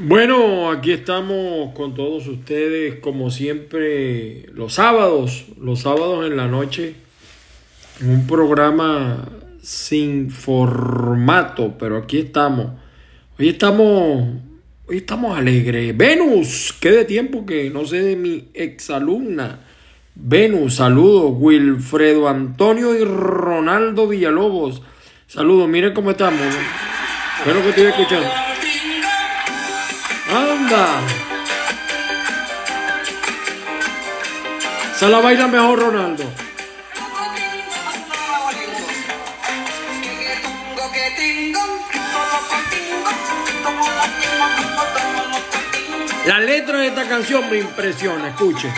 Bueno, aquí estamos con todos ustedes, como siempre, los sábados, los sábados en la noche, en un programa sin formato, pero aquí estamos. Hoy estamos, hoy estamos alegres. Venus, qué de tiempo que no sé de mi exalumna. Venus, saludos. Wilfredo Antonio y Ronaldo Villalobos. Saludos, miren cómo estamos. ¿Qué es lo que estoy escuchando? Se la baila mejor Ronaldo. La letra de esta canción me impresiona, escuche.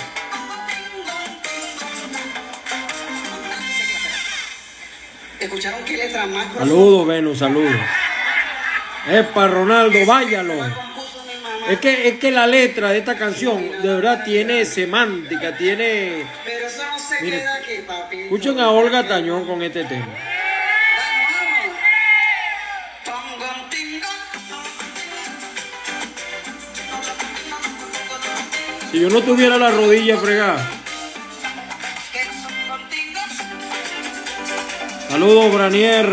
¿Escucharon qué letra más Saludos, Venus, saludos. Epa, Ronaldo, váyalo. Es que, es que la letra de esta canción de verdad tiene semántica, tiene... Pero eso no se Mire, queda aquí, papi. Escuchen a Olga Tañón con este tema. Si yo no tuviera la rodilla fregada. Saludos, Branier.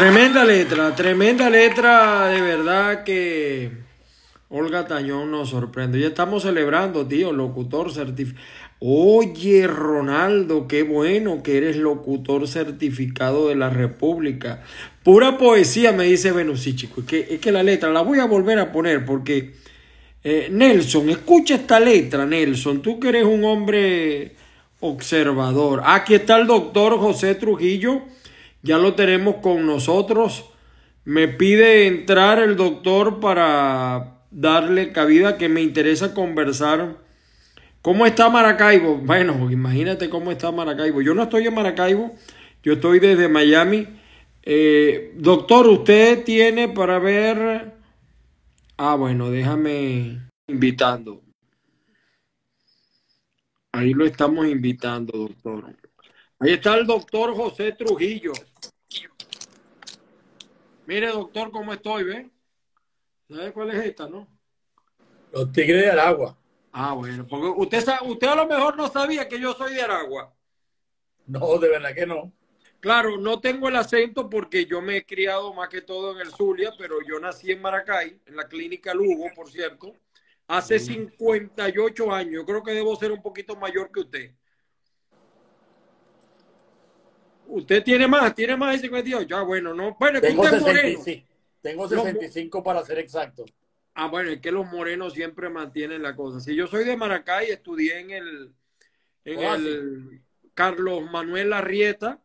Tremenda letra, tremenda letra, de verdad que Olga Tañón nos sorprende. Ya estamos celebrando, tío, locutor certificado. Oye, Ronaldo, qué bueno que eres locutor certificado de la República. Pura poesía, me dice Venusí, chico. Es que, es que la letra la voy a volver a poner porque eh, Nelson, escucha esta letra, Nelson. Tú que eres un hombre observador. Aquí está el doctor José Trujillo. Ya lo tenemos con nosotros. Me pide entrar el doctor para darle cabida que me interesa conversar. ¿Cómo está Maracaibo? Bueno, imagínate cómo está Maracaibo. Yo no estoy en Maracaibo, yo estoy desde Miami. Eh, doctor, usted tiene para ver... Ah, bueno, déjame invitando. Ahí lo estamos invitando, doctor. Ahí está el doctor José Trujillo. Mire, doctor, cómo estoy, ¿ve? ¿Sabe cuál es esta, no? Los Tigres de Aragua. Ah, bueno, porque usted, sa- usted a lo mejor no sabía que yo soy de Aragua. No, de verdad que no. Claro, no tengo el acento porque yo me he criado más que todo en el Zulia, pero yo nací en Maracay, en la clínica Lugo, por cierto, hace 58 años. Yo creo que debo ser un poquito mayor que usted. Usted tiene más, tiene más de 58. Ah, bueno, no. Bueno, es que Tengo usted es moreno. 65. Tengo 65 para ser exacto. Ah, bueno, es que los morenos siempre mantienen la cosa. Si yo soy de Maracay, estudié en el, en Ah, el Carlos Manuel Arrieta,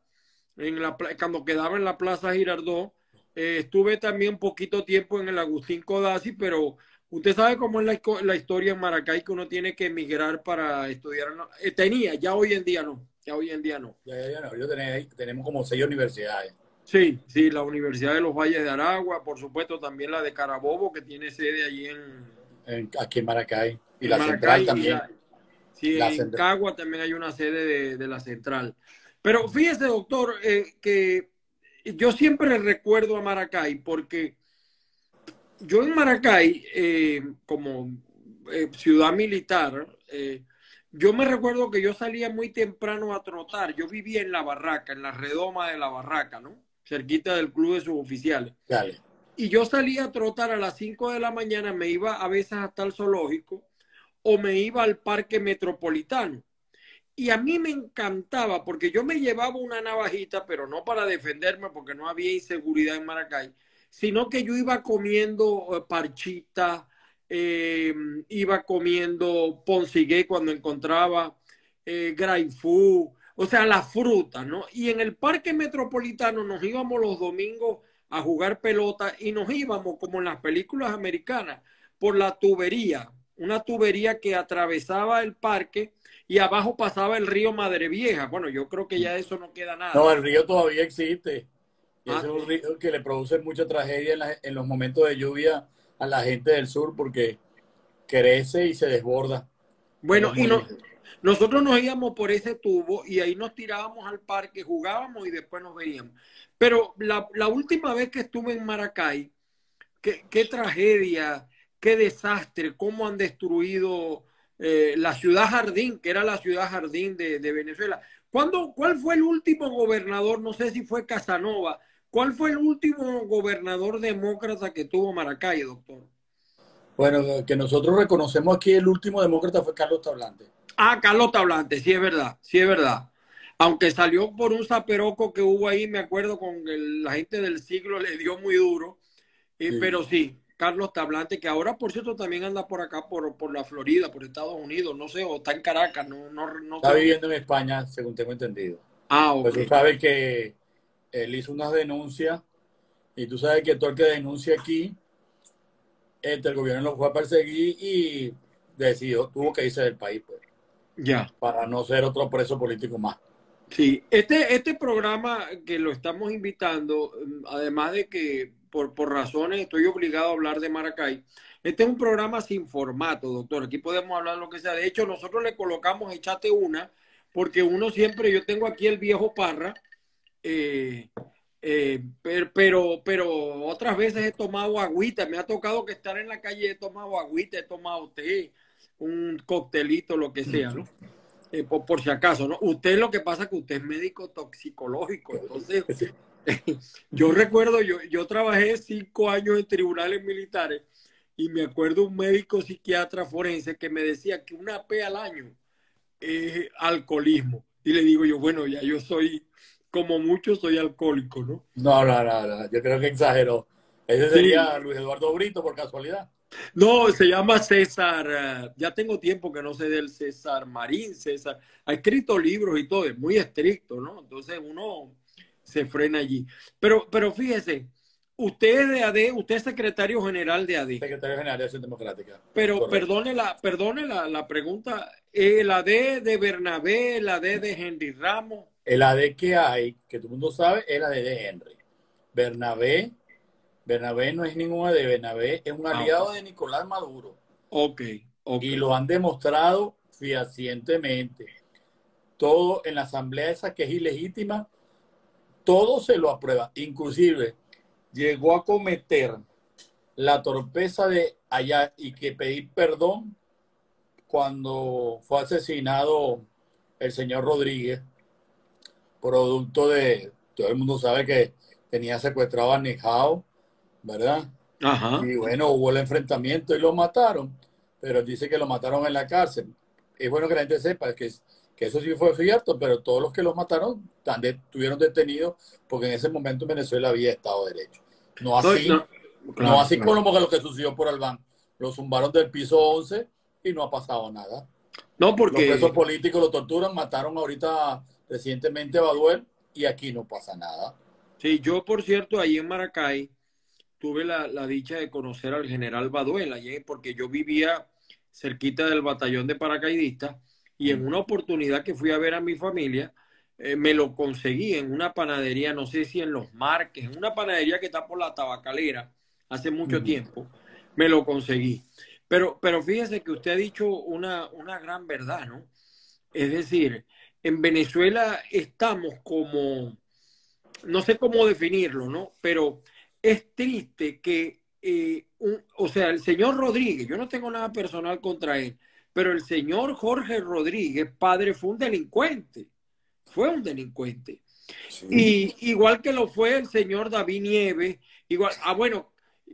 en la, cuando quedaba en la Plaza Girardot. Eh, estuve también un poquito tiempo en el Agustín Codazzi, pero usted sabe cómo es la, historia en Maracay, que uno tiene que emigrar para estudiar. eh, tenía, ya hoy en día no, ya hoy en día no. Ya, ya, ya, no, yo tenés- tenemos como seis universidades. Sí, sí, la Universidad de los Valles de Aragua, por supuesto también la de Carabobo, que tiene sede allí en, en- aquí en Maracay. Y la Maracay central también. la- sí, La en central. Cagua también hay una sede de, de la central. Pero fíjese, doctor, eh, que yo siempre recuerdo a Maracay porque yo en Maracay, eh, como eh, ciudad militar, eh, yo me recuerdo que yo salía muy temprano a trotar. Yo vivía en la barraca, en la redoma de la barraca, ¿no? Cerquita del club de suboficiales. Dale. Y yo salía a trotar a las 5 de la mañana, me iba a veces hasta el zoológico o me iba al parque metropolitano. Y a mí me encantaba porque yo me llevaba una navajita, pero no para defenderme porque no había inseguridad en Maracay, sino que yo iba comiendo eh, parchita, eh, iba comiendo poncigué cuando encontraba eh, graifú, o sea, las frutas, ¿no? Y en el parque metropolitano nos íbamos los domingos a jugar pelota y nos íbamos, como en las películas americanas, por la tubería, una tubería que atravesaba el parque y abajo pasaba el río Madre Vieja. Bueno, yo creo que ya eso no queda nada. No, el río todavía existe. Y Ah, ese es un río que le produce mucha tragedia en, la- en los momentos de lluvia a la gente del sur porque crece y se desborda. Bueno, y no- nosotros nos íbamos por ese tubo y ahí nos tirábamos al parque, jugábamos y después nos veíamos. Pero la, la última vez que estuve en Maracay, qué, qué tragedia, qué desastre, cómo han destruido eh, la ciudad jardín, que era la ciudad jardín de, de Venezuela. ¿Cuándo, ¿Cuál fue el último gobernador? No sé si fue Casanova. ¿Cuál fue el último gobernador demócrata que tuvo Maracay, doctor? Bueno, que nosotros reconocemos aquí el último demócrata fue Carlos Tablante. Ah, Carlos Tablante, sí es verdad, sí es verdad. Aunque salió por un zaperoco que hubo ahí, me acuerdo con el- la gente del siglo le dio muy duro. Eh, Sí. Pero sí, Carlos Tablante, que ahora por cierto también anda por acá, por, por la Florida, por Estados Unidos, no sé, o está en Caracas, no, no, no Está viviendo en España, según tengo entendido. Ah, Pues ok. tú sabes que él hizo unas denuncias y tú sabes que todo el que denuncia aquí, este, el gobierno lo fue a perseguir y decidió, tuvo que irse del país pues, Ya. para no ser otro preso político más. Sí, este, este programa que lo estamos invitando, mm, además de que por, por razones estoy obligado a hablar de Maracay, este es un programa sin formato, doctor. Aquí podemos hablar lo que sea. De hecho, nosotros le colocamos Echate una, porque uno siempre, yo tengo aquí el viejo Parra, eh, eh, per- pero, pero otras veces he tomado agüita, me ha tocado que estar en la calle, he tomado agüita, he tomado té, un coctelito, lo que sea, ¿no? Eh, por, por si acaso, ¿no? Usted lo que pasa es que usted es médico toxicológico, entonces yo recuerdo, yo, yo trabajé cinco años en tribunales militares y me acuerdo un médico psiquiatra forense que me decía que una P al año es alcoholismo. Y le digo yo, bueno, ya yo soy, como mucho, soy alcohólico, ¿no? No, no, no, no, yo creo que exageró. Ese Sí. sería Luis Eduardo Brito por casualidad. No, se llama César, eh, ya tengo tiempo que no sé del César Marín, César, ha escrito libros y todo, es muy estricto, ¿no? Entonces uno se frena allí. Pero, pero fíjese, usted es de AD, usted es secretario general de AD, Secretario General de Acción Democrática. pero Correcto. perdone la, perdone la, la pregunta, ¿el AD de Bernabé, el AD de Henry Ramos? El AD que hay, que todo el mundo sabe, es el AD de Henry. Bernabé, Bernabé no es ningún AD, Bernabé es un Ah, aliado de Nicolás Maduro. Ok, ok. Y lo han demostrado fehacientemente. Todo en la asamblea esa que es ilegítima, todo se lo aprueba. Inclusive llegó a cometer la torpeza de allá y que pedir perdón cuando fue asesinado el señor Rodríguez, producto de, todo el mundo sabe que tenía secuestrado a Nijao, ¿verdad? Ajá. Y bueno, hubo el enfrentamiento y lo mataron, pero dice que lo mataron en la cárcel. Es bueno que la gente sepa que, que eso sí fue cierto, pero todos los que los mataron estuvieron detenidos porque en ese momento en Venezuela había Estado de Derecho. No así, No, no, no, claro, así claro. como lo que sucedió por Albán. Lo zumbaron del piso 11 y no ha pasado nada. No, Los porque... presos políticos lo torturan, mataron ahorita recientemente Baduel y aquí no pasa nada. Sí, yo por cierto, ahí en Maracay tuve la, la dicha de conocer al general Baduel, allí, porque yo vivía cerquita del batallón de paracaidistas y en una oportunidad que fui a ver a mi familia, eh, me lo conseguí en una panadería, no sé si en Los Marques, en una panadería que está por la tabacalera, hace mucho tiempo, me lo conseguí. Pero, pero fíjese que usted ha dicho una, una gran verdad, ¿no? Es decir, en Venezuela estamos como, no sé cómo definirlo, ¿no? Pero es triste que, eh, un- o sea, el señor Rodríguez, yo no tengo nada personal contra él, pero el señor Jorge Rodríguez, padre, fue un delincuente, fue un delincuente. Y igual que lo fue el señor David Nieves, igual, ah, bueno,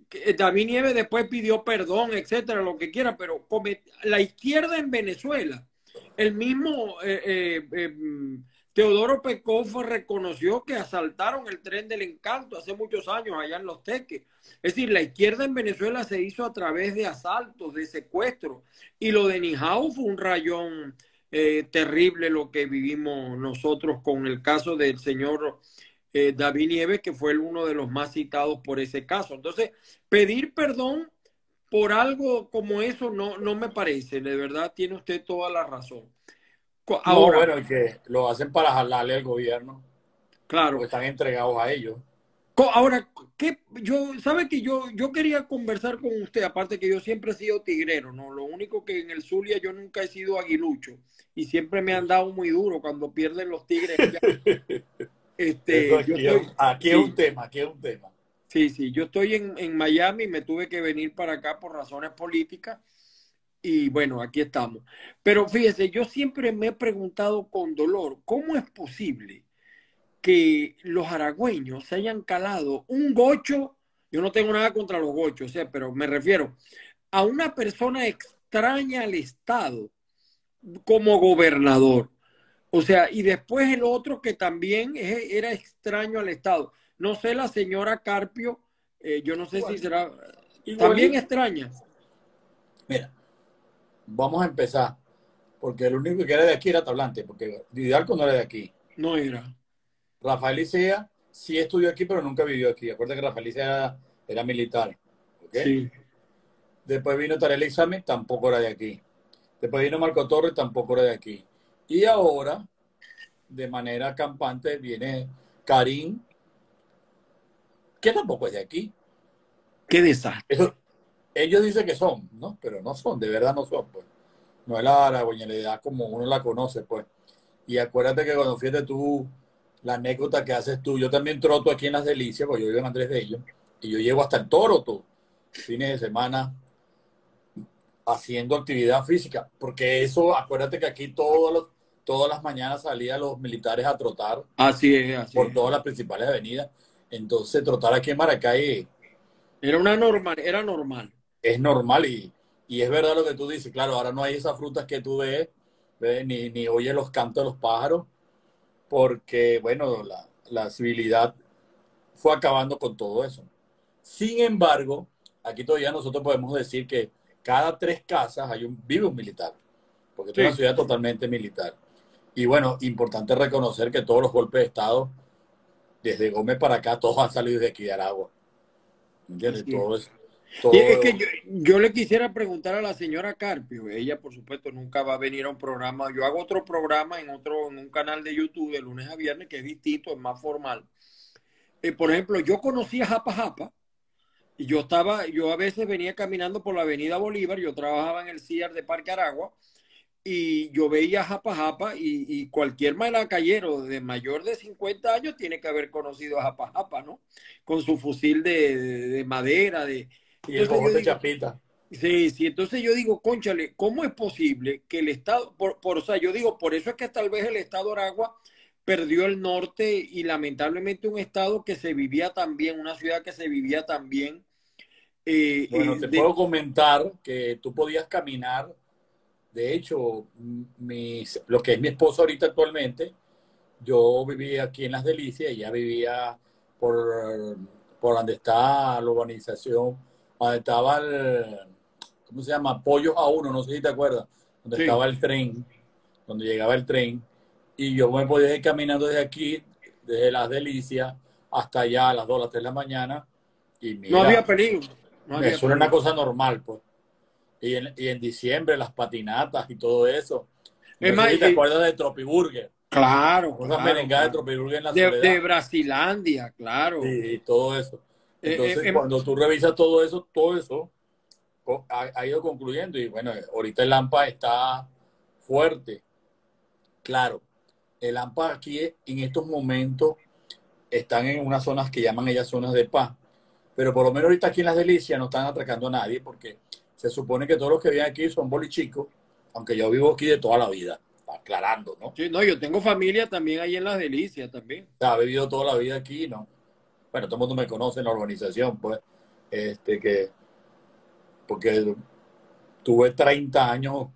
que David Nieves después pidió perdón, etcétera, lo que quiera, pero la izquierda en Venezuela, el mismo eh, eh, eh, Teodoro Pecofo reconoció que asaltaron el tren del encanto hace muchos años allá en Los Teques. Es decir, la izquierda en Venezuela se hizo a través de asaltos, de secuestros, y lo de Nijao fue un rayón eh, terrible lo que vivimos nosotros con el caso del señor eh, David Nieves, que fue uno de los más citados por ese caso. Entonces, pedir perdón por algo como eso no, no me parece, de verdad tiene usted toda la razón. Co- No, Ahora, bueno, que lo hacen para jalarle al gobierno, claro, porque están entregados a ellos. Ahora, ¿qué? Yo, ¿sabe que yo, yo quería conversar con usted? Aparte que yo siempre he sido tigrero, ¿no? Lo único que en el Zulia yo nunca he sido aguilucho y siempre me han dado muy duro cuando pierden los tigres. Este, yo aquí, estoy, es- un tema, aquí es un tema. Sí, sí, yo estoy en, en Miami, me tuve que venir para acá por razones políticas y bueno, aquí estamos. Pero fíjese, yo siempre me he preguntado con dolor, ¿cómo es posible que los aragüeños se hayan calado un gocho? Yo no tengo nada contra los gochos, o pero me refiero a una persona extraña al Estado como gobernador. O sea, y después el otro que también era extraño al Estado. No sé, la señora Carpio, eh, yo no sé si será también extraña. Mira, vamos a empezar, porque el único que era de aquí era Tablante, porque Didalco no era de aquí. No era. Rafael Licea sí estudió aquí, pero nunca vivió aquí. Acuérdate que Rafael Licea era, era militar. Sí. Después vino Tarek Examen, tampoco era de aquí. Después vino Marco Torres, tampoco era de aquí. Y ahora, de manera campante, viene Karim, que tampoco es de aquí. Qué desastre. Eso, ellos dicen que son, ¿no? Pero no son, de verdad no son, pues. No es la aragoñalidad como uno la conoce, pues. Y acuérdate que cuando fíjate tú, la anécdota que haces tú, yo también troto aquí en Las Delicias, porque yo vivo en Andrés de ellos, y yo llego hasta el toro, tú, fines de semana, haciendo actividad física, porque eso, acuérdate que aquí todos los, todas las mañanas salían los militares a trotar Así es, así por es. todas las principales avenidas. Entonces, trotar aquí en Maracay Era una normal, era normal. es normal y, y es verdad lo que tú dices. Claro, ahora no hay esas frutas que tú ves, ves, ni, ni oyes los cantos de los pájaros, porque, bueno, la, la civilidad fue acabando con todo eso. Sin embargo, aquí todavía nosotros podemos decir que cada tres casas hay un, vive un militar, porque es una ciudad totalmente militar. Y bueno, importante reconocer que todos los golpes de Estado, desde Gómez para acá, todos han salido de aquí de Aragua. ¿Entiendes? Así es. Todo es, todo, Y es que yo, yo le quisiera preguntar a la señora Carpio, ella por supuesto nunca va a venir a un programa, yo hago otro programa en otro, en un canal de YouTube de lunes a viernes que es distinto, es más formal. Eh, por ejemplo, yo conocí a Japa Japa y yo estaba, yo a veces venía caminando por la avenida Bolívar, yo trabajaba en el CIAR de Parque Aragua y yo veía a Japa Japa y, y cualquier malacayero de mayor de 50 años tiene que haber conocido a Japa Japa, ¿no? Con su fusil de, de- de madera, de... y el digo, chapita. Sí, sí, entonces yo digo, conchale, ¿cómo es posible que el Estado, por, por, o sea, yo digo, por eso es que tal vez el Estado Aragua perdió el norte y lamentablemente un Estado que se vivía tan bien, una ciudad que se vivía tan bien. eh, Bueno, eh, te de- puedo comentar que tú podías caminar. De hecho, mis, lo que es mi esposo ahorita actualmente, yo vivía aquí en Las Delicias ella vivía por, por donde está la urbanización, donde estaba el, ¿cómo se llama? Pollos a uno, no sé si te acuerdas, donde Sí. estaba el tren, donde llegaba el tren. Y yo me podía ir caminando desde aquí, desde Las Delicias, hasta allá a las 2, a las 3 de la mañana. Y mira, no había peligro. No había eso era una cosa normal, pues. Y en, y en diciembre, las patinatas y todo eso. Es más, te acuerdas de Tropiburger. Claro, Cosas claro, merengadas de claro. Tropiburger en la De, soledad. de Brasilandia, claro. y, y todo eso. Eh, Entonces, eh, em- cuando tú revisas todo eso, todo eso ha ido concluyendo. Y bueno, ahorita el AMPA está fuerte. Claro, el AMPA aquí en estos momentos están en unas zonas que llaman ellas zonas de paz. Pero por lo menos ahorita aquí en Las Delicias no están atracando a nadie porque se supone que todos los que viven aquí son bolichicos, aunque yo vivo aquí de toda la vida, aclarando, ¿no? Sí, no, yo tengo familia también ahí en Las Delicias también. O sea, he vivido toda la vida aquí, ¿no? Bueno, todo el mundo me conoce en la organización, pues, este que, porque tuve 30 años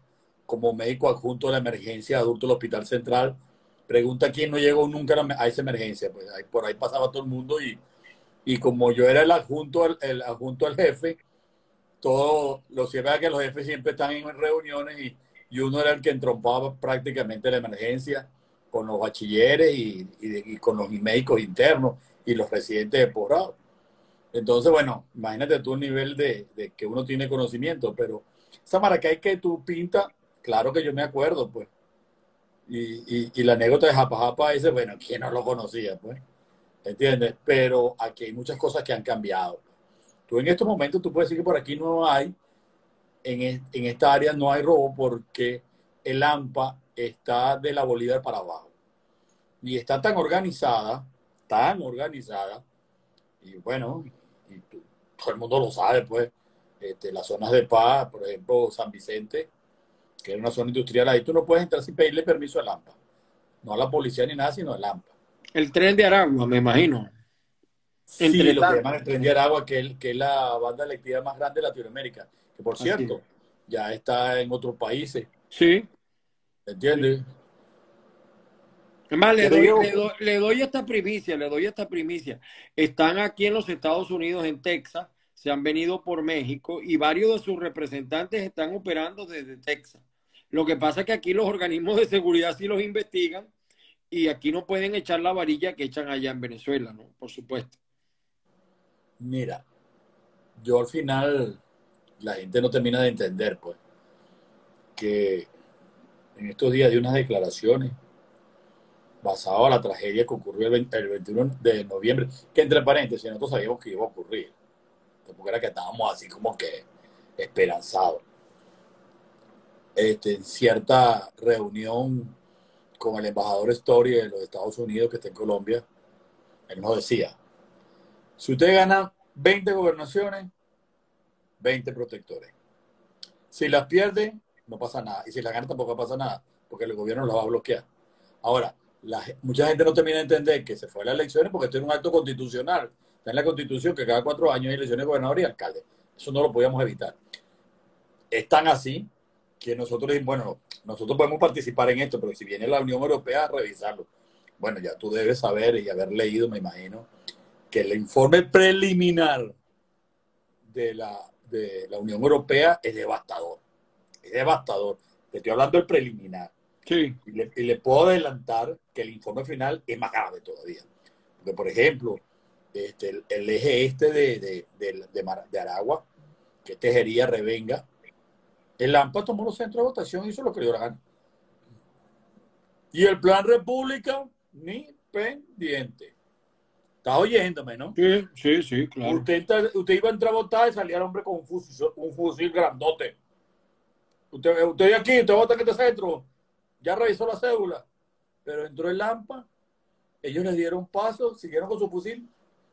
como médico adjunto de la emergencia adulto del Hospital Central. Pregunta quién no llegó nunca a esa emergencia, pues ahí, por ahí pasaba todo el mundo y, y como yo era el adjunto, al- el, adjunto al jefe, todo, lo cierto es que los jefes siempre están en reuniones y, y uno era el que entrompaba prácticamente la emergencia con los bachilleres y, y con los médicos internos y los residentes de posgrado. Entonces, bueno, imagínate tú el nivel de, de que uno tiene conocimiento, pero esa Maracay que tú pintas, claro que yo me acuerdo, pues. Y, y, la anécdota de Japa Japa ese, bueno, ¿quién no lo conocía, pues? ¿entiendes? Pero aquí hay muchas cosas que han cambiado. Tú en estos momentos, tú puedes decir que por aquí no hay, en, en esta área no hay robo porque el AMPA está de la Bolívar para abajo. Y está tan organizada, tan organizada, y bueno, y tú- todo el mundo lo sabe, pues, este, las zonas de paz, por ejemplo, San Vicente, que es una zona industrial, ahí tú no puedes entrar sin pedirle permiso al AMPA. No a la policía ni nada, sino al AMPA. El tren de Aragua, me imagino. Sí, Entre lo tanto. que llaman de Aragua, que es, que es la banda electiva más grande de Latinoamérica, que por cierto, ya está en otros países, Sí. ¿entiendes? Es más, le doy, le, doy, le doy esta primicia, le doy esta primicia. Están aquí en los Estados Unidos, en Texas, se han venido por México y varios de sus representantes están operando desde Texas. Lo que pasa es que aquí los organismos de seguridad sí los investigan y aquí no pueden echar la varilla que echan allá en Venezuela, ¿no? Por supuesto. Mira, yo al final, la gente no termina de entender, pues, que en estos días de unas declaraciones basado en la tragedia que ocurrió el 20 el 21 de noviembre, que entre paréntesis, nosotros sabíamos que iba a ocurrir, porque era que estábamos así como que esperanzados. Este, en cierta reunión con el embajador Story de los Estados Unidos que está en Colombia, él nos decía, si usted gana 20 gobernaciones, 20 protectores. Si las pierde, no pasa nada. Y si las gana, tampoco pasa nada, porque el gobierno las va a bloquear. Ahora, mucha gente no termina de entender que se fue a las elecciones porque esto es un acto constitucional. Está en la constitución que cada cuatro años hay elecciones de gobernador y alcalde. Eso no lo podíamos evitar. Es tan así que nosotros dijimos, bueno, nosotros podemos participar en esto, pero si viene la Unión Europea revisarlo. Bueno, ya tú debes saber y haber leído, me imagino, que el informe preliminar de la, de la Unión Europea es devastador. Es devastador. Te estoy hablando del preliminar. Sí. Y le, y le puedo adelantar que el informe final es más grave todavía. Porque, por ejemplo, este, el, el eje este de, de, de, de Mar- de Aragua, que Tejería, Revenga, el AMPA tomó los centros de votación y hizo lo que le dio la gana. Y el plan República, ni pendiente. Estás oyéndome, ¿no? Sí, sí, sí, claro. Usted, iba a entrar a votar y salía el hombre con un fusil, un fusil grandote. Usted, usted aquí, usted vota en este centro, ya revisó la cédula, pero entró el AMPA, ellos le dieron paso, siguieron con su fusil,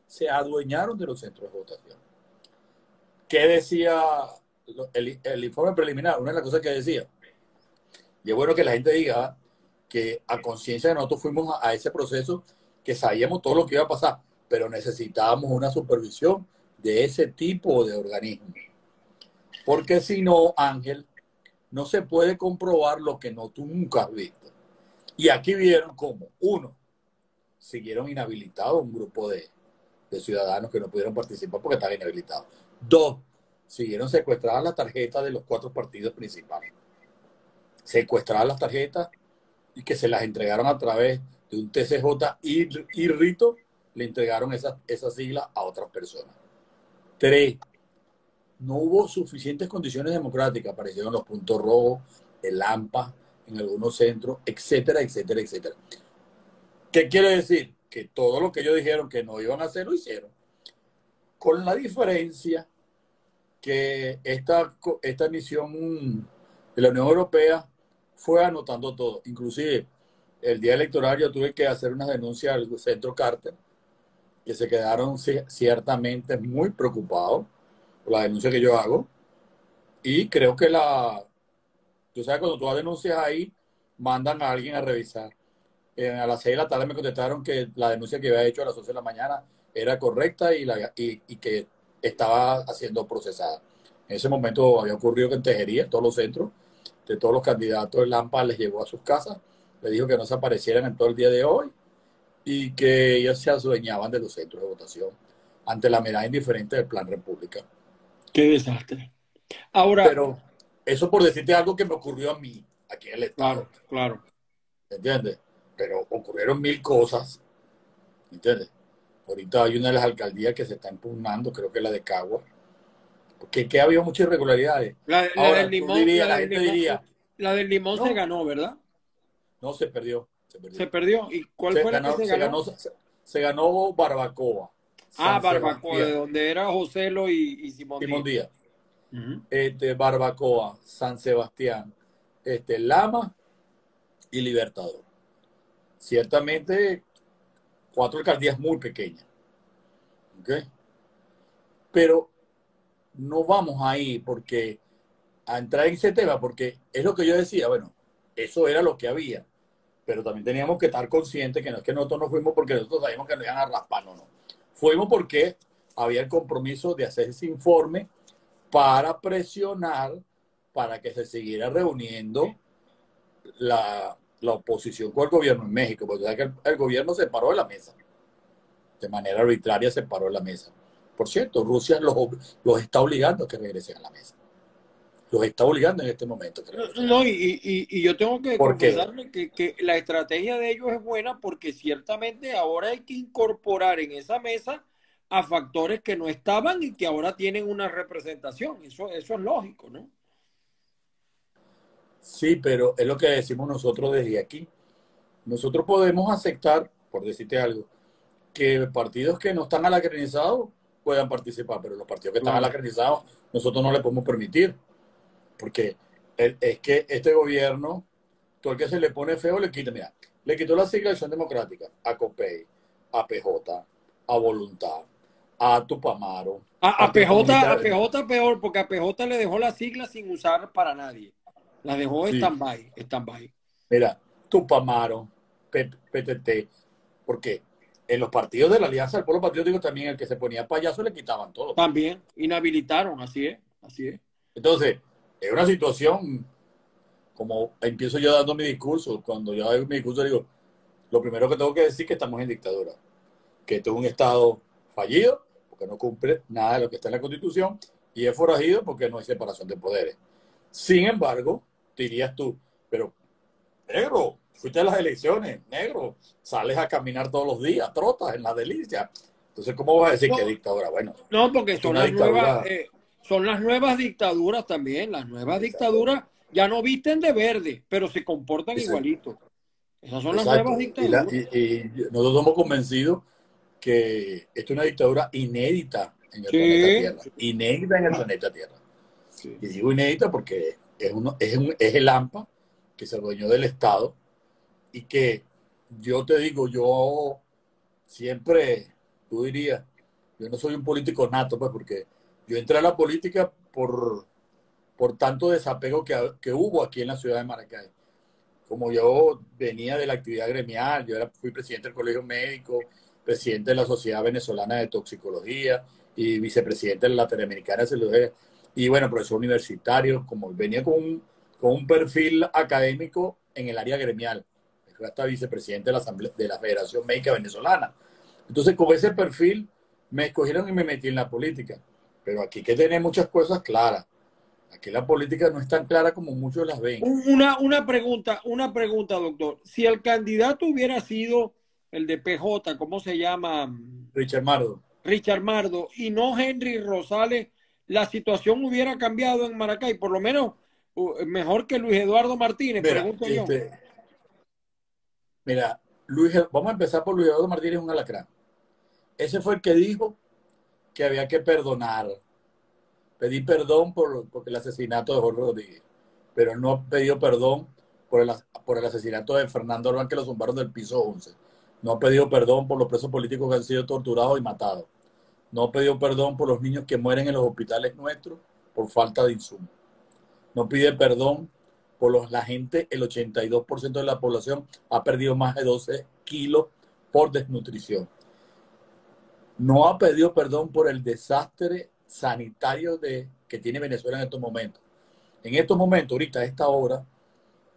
se adueñaron de los centros de votación. ¿Qué decía el, el informe preliminar? Una de las cosas que decía, y es bueno que la gente diga que a conciencia de nosotros fuimos a, a ese proceso, que sabíamos todo lo que iba a pasar, pero necesitábamos una supervisión de ese tipo de organismos. Porque si no, Ángel, no se puede comprobar lo que no tú nunca has visto. Y aquí vieron cómo, uno, siguieron inhabilitados un grupo de, de ciudadanos que no pudieron participar porque estaban inhabilitados. Dos, siguieron secuestradas las tarjetas de los cuatro partidos principales. Secuestradas las tarjetas y que se las entregaron a través de un TCJ y, Rito, le entregaron esas, esas siglas a otras personas. Tres, no hubo suficientes condiciones democráticas, aparecieron los puntos rojos, el AMPA en algunos centros, etcétera, etcétera, etcétera. ¿Qué quiere decir? Que todo lo que ellos dijeron que no iban a hacer, lo hicieron. Con la diferencia que esta, esta misión de la Unión Europea fue anotando todo. Inclusive, el día electoral yo tuve que hacer unas denuncias al centro Carter, que se quedaron ci- ciertamente muy preocupados por la denuncia que yo hago. Y creo que la... Tú sabes, cuando tú denuncias ahí, mandan a alguien a revisar. Eh, a las 6 de la tarde me contestaron que la denuncia que había hecho a las 11 de la mañana era correcta y, la, y, que estaba haciendo procesada. En ese momento había ocurrido que en Tejería, todos los centros, de todos los candidatos, el AMPA les llegó a sus casas, les dijo que no se aparecieran en todo el día de hoy y que ellos se adueñaban de los centros de votación ante la mirada indiferente del Plan República. Qué desastre. Ahora, Pero eso por decirte algo que me ocurrió a mí, aquí en el Estado. claro, claro. ¿entiendes? Pero ocurrieron mil cosas, ¿entiendes? Ahorita hay una de las alcaldías que se está impugnando, creo que es la de Cagua, porque que había muchas irregularidades. La, la Ahora, del limón, dirías, la la del gente limón, diría, la del limón No. se ganó, ¿verdad? No, se perdió, se perdió. Se perdió. ¿Y cuál Se fue la ganó, que se se ganó? ganó- se- se ganó Barbacoa. Ah, San Barbacoa, de donde era Joselo y, y Simón, Simón Díaz. Este, Barbacoa, San Sebastián, este, Lama y Libertador. Ciertamente, cuatro alcaldías muy pequeñas. Pero no vamos ahí porque a entrar en ese tema, porque es lo que yo decía, bueno, eso era lo que había, pero también teníamos que estar conscientes que no es que nosotros no fuimos porque nosotros sabíamos que nos iban a raspar, no, no. Fuimos porque había el compromiso de hacer ese informe para presionar para que se siguiera reuniendo la, la oposición con el gobierno en México, porque ¿sabes que el, el gobierno se paró de la mesa. De manera arbitraria se paró de la mesa. Por cierto, Rusia los, los está obligando a que regresen a la mesa. Los está obligando en este momento. No, y, y- y yo tengo que confesarle que, que la estrategia de ellos es buena porque ciertamente ahora hay que incorporar en esa mesa a factores que no estaban y que ahora tienen una representación. Eso, eso es lógico, ¿no? Sí, pero es lo que decimos nosotros desde aquí. Nosotros podemos aceptar, por decirte algo, que partidos que no están alacranizados puedan participar, pero los partidos que están alacranizados nosotros no le podemos permitir. Porque el- es que este gobierno, todo el que se le pone feo le quita, mira, le quitó la sigla de Acción Democrática a COPEI, a PJ, a Voluntad, a Tupamaro. A, a Partido PJ, a. PJ peor, porque a PJ le dejó la sigla sin usar para nadie. La dejó Sí. stand-by, stand-by. Mira, Tupamaro, P- PTT, porque en los partidos de la Alianza del Pueblo Patriótico también el que se ponía payaso le quitaban todo. También inhabilitaron, así es, así es. Entonces, es una situación, como empiezo yo dando mi discurso, cuando yo hago mi discurso digo, lo primero que tengo que decir es que estamos en dictadura, que esto es un Estado fallido, porque no cumple nada de lo que está en la Constitución, y es forajido porque no hay separación de poderes. Sin embargo, dirías tú, pero negro, fuiste a las elecciones, negro, sales a caminar todos los días, trotas en la delicia. Entonces, ¿cómo vas a decir No. que es dictadura? Bueno, No, porque son Una las dictadura. nuevas, eh, son las nuevas dictaduras también. Las nuevas Exacto. dictaduras ya no visten de verde, pero se comportan Exacto. igualito. Esas son las nuevas Y, dictaduras. la- y- y nosotros estamos convencidos que esto es una dictadura inédita en el Sí. planeta Tierra. Inédita en el planeta Tierra. Sí. Y digo inédita porque es, uno, es, un, es el AMPA que se adueñó del Estado y que yo te digo, yo siempre, tú dirías, yo no soy un político nato, pues porque yo entré a la política por, por tanto desapego que, hubo aquí en la ciudad de Maracay como yo venía de la actividad gremial, yo era, fui presidente del Colegio Médico, presidente de la Sociedad Venezolana de Toxicología y vicepresidente de la Latinoamericana de Celulosía, y bueno, profesor universitario, como venía con un, con un perfil académico en el área gremial, fui hasta vicepresidente de la, Asamblea, de la Federación Médica Venezolana. Entonces, con ese perfil me escogieron y me metí en la política. Pero aquí hay que tener muchas cosas claras. Aquí la política no es tan clara como muchos las ven. Una, una pregunta, una pregunta, doctor. Si el candidato hubiera sido el de PJ, ¿cómo se llama? Richard Mardo. Richard Mardo, y no Henry Rosales, la situación hubiera cambiado en Maracay, por lo menos uh, mejor que Luis Eduardo Martínez, Mira, pregunto yo. este, mira, Luis, vamos a empezar por Luis Eduardo Martínez, un alacrán. Ese fue el que dijo que había que perdonar. Pedí perdón por, el asesinato de Jorge Rodríguez, pero él no pidió perdón por el, por el asesinato de Fernando Orbán, que lo zumbaron del piso 11. No ha pedido perdón por los presos políticos que han sido torturados y matados. No ha pedido perdón por los niños que mueren en los hospitales nuestros por falta de insumos. No pide perdón por los, la gente, el 82% de la población ha perdido más de 12 kilos por desnutrición. No ha pedido perdón por el desastre sanitario de, que tiene Venezuela en estos momentos. En estos momentos, ahorita a esta hora,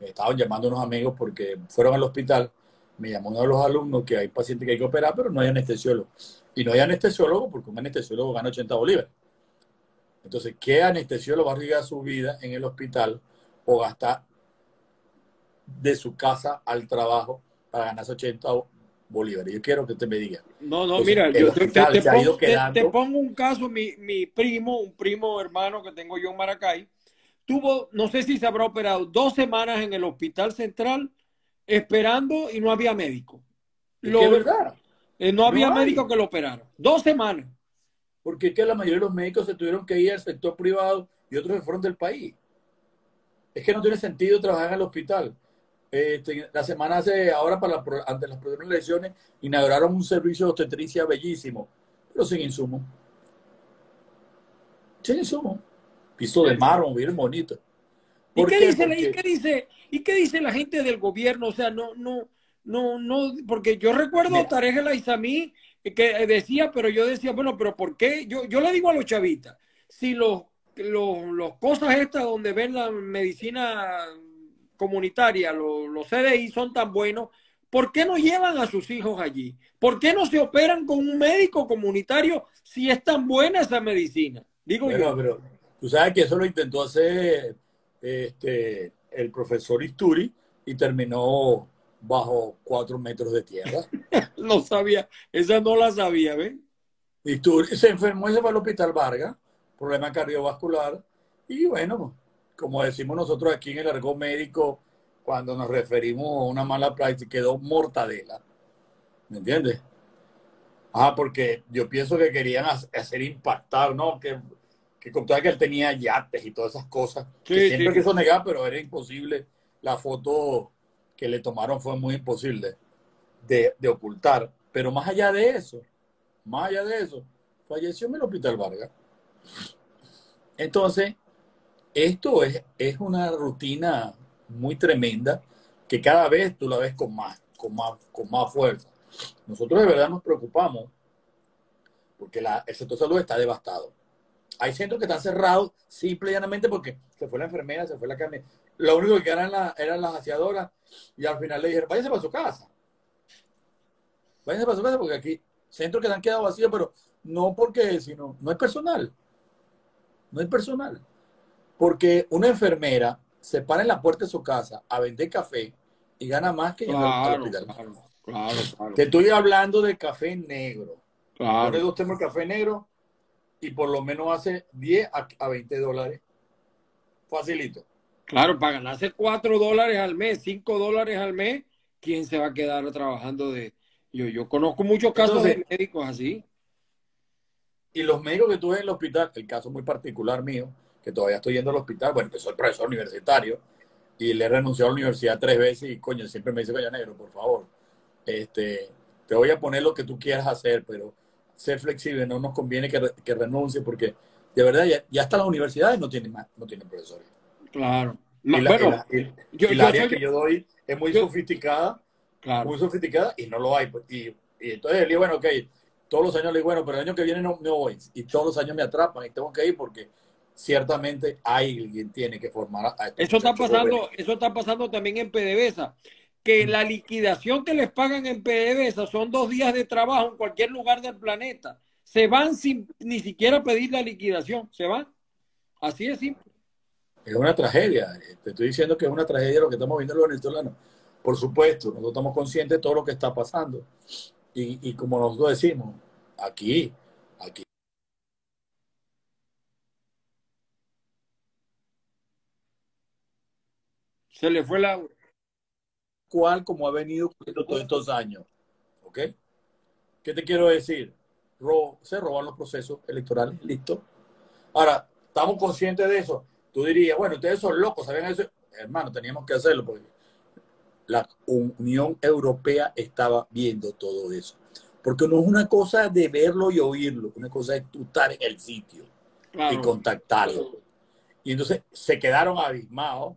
me estaban llamando unos amigos porque fueron al hospital, me llamó uno de los alumnos que hay pacientes que hay que operar, pero no hay anestesiólogo. Y no hay anestesiólogo porque un anestesiólogo gana 80 bolívares. Entonces, ¿qué anestesiólogo va a arriesgar su vida en el hospital o gastar de su casa al trabajo para ganarse 80 bolívares? Yo quiero que usted me diga. No, no, Entonces, mira, yo te, te pongo, te- pongo un caso, mi, mi primo, un primo hermano que tengo yo en Maracay, tuvo, no sé si se habrá operado, dos semanas en el hospital central esperando y no había médico. Lo- es verdad. Eh, no había No médico que lo operaron. Dos semanas. Porque es que la mayoría de los médicos se tuvieron que ir al sector privado y otros se fueron del país. Es que no tiene sentido trabajar en el hospital. Este, la semana hace, ahora para la ante las próximas elecciones, inauguraron un servicio de obstetricia bellísimo, pero sin insumo. Sin insumo. Piso de mármol, bien bonito. ¿Y ¿Por qué, qué? dice, la- y qué dice, y qué dice la gente del gobierno? O sea, no, no, no, no, porque yo recuerdo a Tarek El Aizamí que decía, pero yo decía, bueno, pero ¿por qué? Yo, yo le digo a los chavistas, si los, los, los cosas estas donde ven la medicina comunitaria, los, los CDI son tan buenos, ¿por qué no llevan a sus hijos allí? ¿Por qué no se operan con un médico comunitario si es tan buena esa medicina? Digo Bueno, yo. pero tú sabes que eso lo intentó hacer este, el profesor Isturi y terminó bajo cuatro metros de tierra. No sabía, esa no la sabía, ¿ves? Isturi se enfermó y se fue al hospital Vargas, problema cardiovascular. Y bueno, como decimos nosotros aquí en el argot médico, cuando nos referimos a una mala práctica, quedó mortadela. ¿Me entiendes? Ah, porque yo pienso que querían ha- hacer impactar, ¿no? Que, que con todo que él tenía yates y todas esas cosas. Sí, que siempre sí. quiso negar, pero era imposible. La foto que le tomaron fue muy imposible de, de ocultar. Pero más allá de eso, más allá de eso, falleció en el Hospital Vargas. Entonces, esto es, es una rutina muy tremenda que cada vez tú la ves con más, con más, con más fuerza. Nosotros de verdad nos preocupamos porque el sector salud está devastado. Hay centros que están cerrados simple y llanamente porque se fue la enfermera, se fue la carne. Lo único que quedaron eran, la- eran las aseadoras y al final le dijeron, váyase para su casa. Váyase para su casa porque aquí centros que se han quedado vacíos, pero no porque, sino, no hay personal. No hay personal. Porque una enfermera se para en la puerta de su casa a vender café y gana más que en el Claro, hospital. claro, claro, claro. Te estoy hablando de café negro. Claro. a usted el café negro y por lo menos hace 10 a, a 20 dólares. Facilito. Claro, para ganarse 4 dólares al mes, 5 dólares al mes, ¿quién se va a quedar trabajando de...? Yo, yo conozco muchos casos Entonces- de médicos así. Y los médicos que tuve en el hospital, el caso muy particular mío, que todavía estoy yendo al hospital, bueno, que soy profesor universitario y le he renunciado a la universidad tres veces y coño, siempre me dice, coño, negro, por favor, este, te voy a poner lo que tú quieras hacer, pero ser flexible, no nos conviene que, re- que renuncie porque de verdad ya, ya hasta las universidades no tienen, más, no tienen profesores. Claro. Y la, bueno, y la- y- yo- y yo la área que yo doy es muy sofisticada, claro. muy sofisticada y no lo hay. pues, Y, y entonces le digo, bueno, ok, todos los años le digo, bueno, pero el año que viene no, no voy. Y todos los años me atrapan y tengo que ir porque ciertamente alguien tiene que formar a Eso está pasando, jóvenes. eso está pasando también en PDVSA. Que la liquidación que les pagan en PDVSA son dos días de trabajo en cualquier lugar del planeta. Se van sin ni siquiera pedir la liquidación. Se van. Así es simple. Es una tragedia. Te estoy diciendo que es una tragedia lo que estamos viendo los venezolanos. Por supuesto, nosotros estamos conscientes de todo lo que está pasando. Y, y como nosotros decimos, aquí. Se le fue la... cual como ha venido todos estos años. ¿Ok? ¿Qué te quiero decir? Ro- se roban los procesos electorales, listo. Ahora, estamos conscientes de eso. Tú dirías, bueno, ustedes son locos, ¿saben eso? Hermano, teníamos que hacerlo porque la Unión Europea estaba viendo todo eso. Porque no es una cosa de verlo y oírlo, una cosa es tú estar en el sitio y contactarlo. Y entonces se quedaron abismados.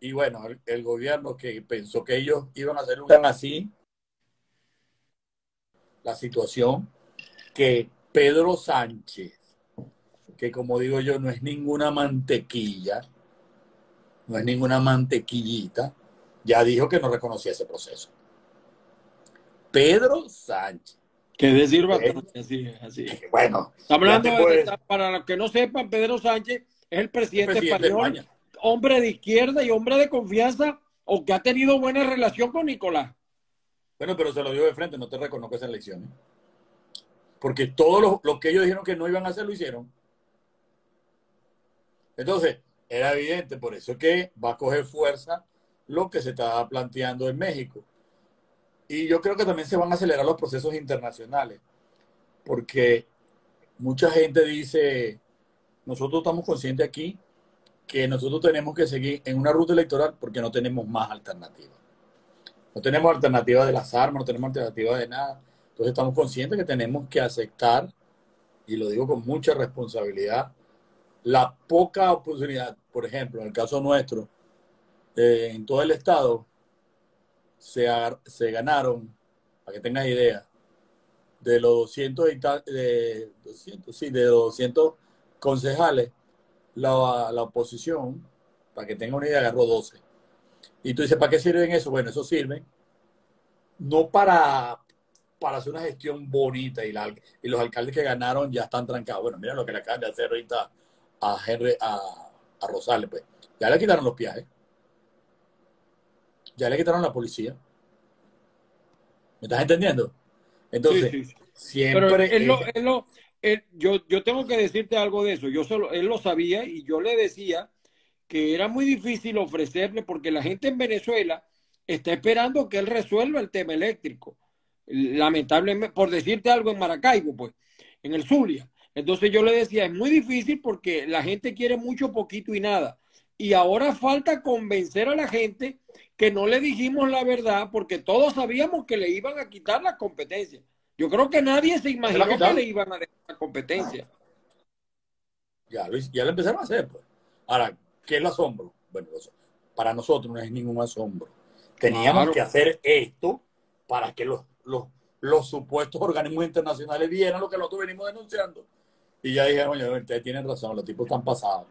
Y bueno, el, el gobierno que pensó que ellos iban a hacer un tan así, la situación que Pedro Sánchez, que como digo yo, no es ninguna mantequilla, no es ninguna mantequillita, ya dijo que no reconocía ese proceso. Pedro Sánchez. Que decir bastante, así es, así es. que Bueno, hablando de- para los que no sepan, Pedro Sánchez es el presidente, presidente de español, España. Hombre de izquierda y hombre de confianza, o que ha tenido buena relación con Nicolás. Bueno, pero se lo digo de frente, no te reconozco esas elecciones. Porque todo lo, lo que ellos dijeron que no iban a hacer, lo hicieron. Entonces, era evidente, por eso que va a coger fuerza lo que se estaba planteando en México. Y yo creo que también se van a acelerar los procesos internacionales, porque mucha gente dice, nosotros estamos conscientes aquí que nosotros tenemos que seguir en una ruta electoral porque no tenemos más alternativas. No tenemos alternativa de las armas, no tenemos alternativa de nada. Entonces estamos conscientes que tenemos que aceptar, y lo digo con mucha responsabilidad, la poca oportunidad. Por ejemplo, en el caso nuestro, eh, en todo el estado, se, se ganaron, para que tengas idea, de los 200, de 200, sí, de 200 concejales, la, la oposición, para que tenga una idea, agarró 12. Y tú dices, ¿para qué sirven eso? Bueno, eso sirve no para, para hacer una gestión bonita y, la, y los alcaldes que ganaron ya están trancados. Bueno, mira lo que le acaban de hacer ahorita a, Henry, a, a Rosales, pues. Ya le quitaron los viajes. Ya le quitaron la policía. ¿Me estás entendiendo? Entonces, Sí, sí, sí. siempre... Pero lo- es- lo- él- yo, yo tengo que decirte algo de eso. Yo solo, él lo sabía y yo le decía que era muy difícil ofrecerle porque la gente en Venezuela está esperando que él resuelva el tema eléctrico. Lamentablemente, por decirte algo en Maracaibo, pues, en el Zulia. Entonces yo le decía, es muy difícil porque la gente quiere mucho, poquito y nada. Y ahora falta convencer a la gente que no le dijimos la verdad porque todos sabíamos que le iban a quitar la competencia. Yo creo que nadie se imaginó que le iban a dejar la competencia. Ya hice- ya lo empezaron a hacer. Pues. Ahora, ¿qué es el asombro? Bueno, para nosotros no es ningún asombro. Teníamos Claro. que hacer esto para que los, los, los supuestos organismos internacionales vieran lo que nosotros venimos denunciando. Y ya dijeron, oye, ustedes tienen razón, los tipos están pasados.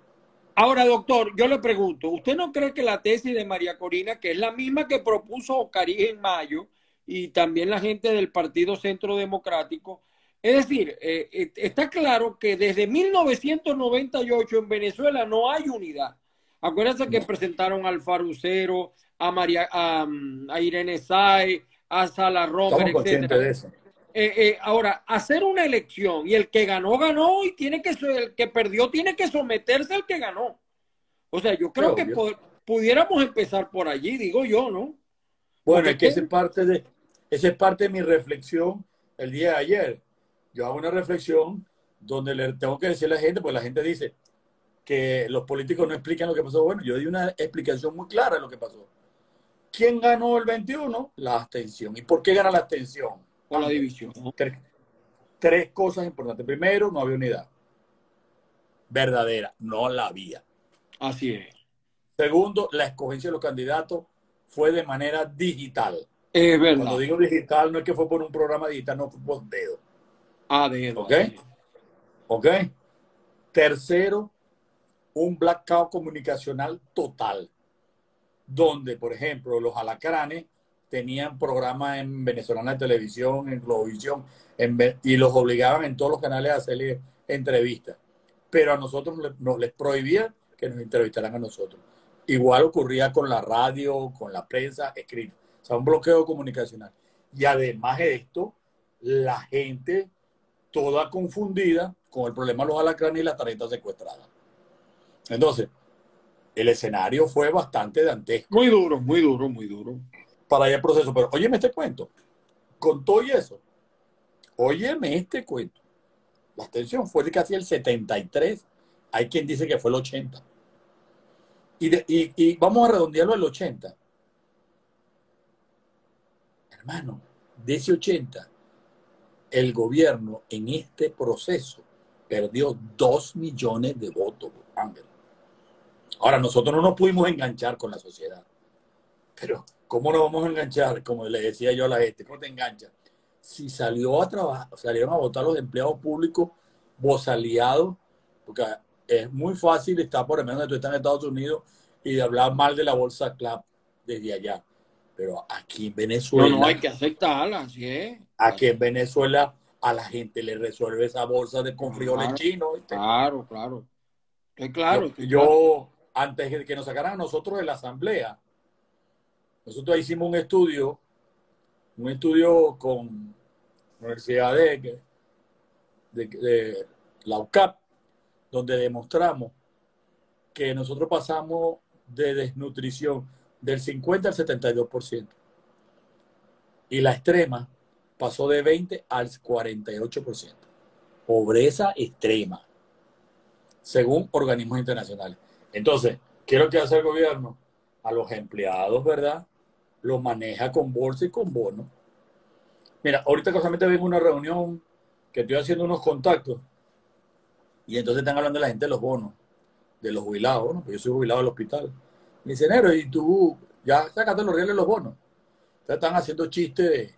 Ahora, doctor, yo le pregunto, ¿usted no cree que la tesis de María Corina, que es la misma que propuso Cari en mayo y también la gente del Partido Centro Democrático, es decir, eh, eh, está claro que desde 1998 en Venezuela no hay unidad. Acuérdense que presentaron al Farucero, a María, a, mm, a Irene Say, a Sala Romer, de eso. Eh, eh, ahora, hacer una elección y el que ganó, ganó y tiene que, el que perdió tiene que someterse al que ganó. O sea, yo creo que pudiéramos empezar por allí, digo yo, ¿no? Bueno, Porque es que es parte de, esa es parte de mi reflexión el día de ayer. Yo hago una reflexión donde le tengo que decir a la gente, porque la gente dice que los políticos no explican lo que pasó. Bueno, yo di una explicación muy clara de lo que pasó. ¿Quién ganó el 21? La abstención. ¿Y por qué gana la abstención? Por la división. tres cosas importantes. Primero, no había unidad verdadera, no la había. Así es. Segundo, la escogencia de los candidatos fue de manera digital. Es verdad. Cuando digo digital, no es que fue por un programa digital, no fue por dedo. A dedo, ¿Ok? ¿Ok? Tercero, un blackout comunicacional total, donde, por ejemplo, los alacranes tenían programas en venezolana de televisión, en Globovisión, en y los obligaban en todos los canales a hacerle entrevistas. Pero a nosotros le- nos les prohibían que nos entrevistaran a nosotros. Igual ocurría con la radio, con la prensa escrita. Sea, un bloqueo comunicacional. Y además de esto, la gente toda confundida con el problema de los alacranes y las tarjetas secuestradas. Entonces, el escenario fue bastante dantesco Muy duro, muy duro, muy duro. para allá el proceso. Pero óyeme este cuento. Con todo y eso, óyeme este cuento. La abstención fue de casi el 73. Hay quien dice que fue el 80. Y, de- y- y vamos a redondearlo al 80. Hermano, de ese 80, el gobierno en este proceso perdió 2 millones de votos, Ángel. Ahora, nosotros no nos pudimos enganchar con la sociedad. Pero, ¿cómo nos vamos a enganchar? Como le decía yo a la gente, ¿cómo te enganchas? Si salió a trabajar, salieron a votar los empleados públicos, vos aliados, porque es muy fácil estar, por ejemplo, donde tú estás en Estados Unidos y de hablar mal de la bolsa CLAP desde allá. Pero aquí en No, Venezuela, no, hay que aceptarla, así es. aquí en Venezuela, a la gente le resuelve esa bolsa de con frijoles Claro. chinos. ¿viste? Claro, claro. Estoy claro. yo, estoy yo, claro. antes de que nos sacaran a nosotros de la asamblea, nosotros hicimos un estudio, un estudio con la Universidad de, de, de la UCAP, donde demostramos que nosotros pasamos de desnutrición del 50 al 72%. Y la extrema pasó de 20 al 48%. Pobreza extrema, según organismos internacionales. Entonces, quiero que hace el gobierno a los empleados, ¿verdad? Los maneja con bolsa y con bono. Mira, ahorita casualmente a una reunión que estoy haciendo unos contactos y entonces están hablando de la gente de los bonos, de los jubilados, ¿no? Yo soy jubilado del hospital. Me dice, Nero, ¿y tú ya sacaste los reales los bonos? Ustedes están haciendo chistes de,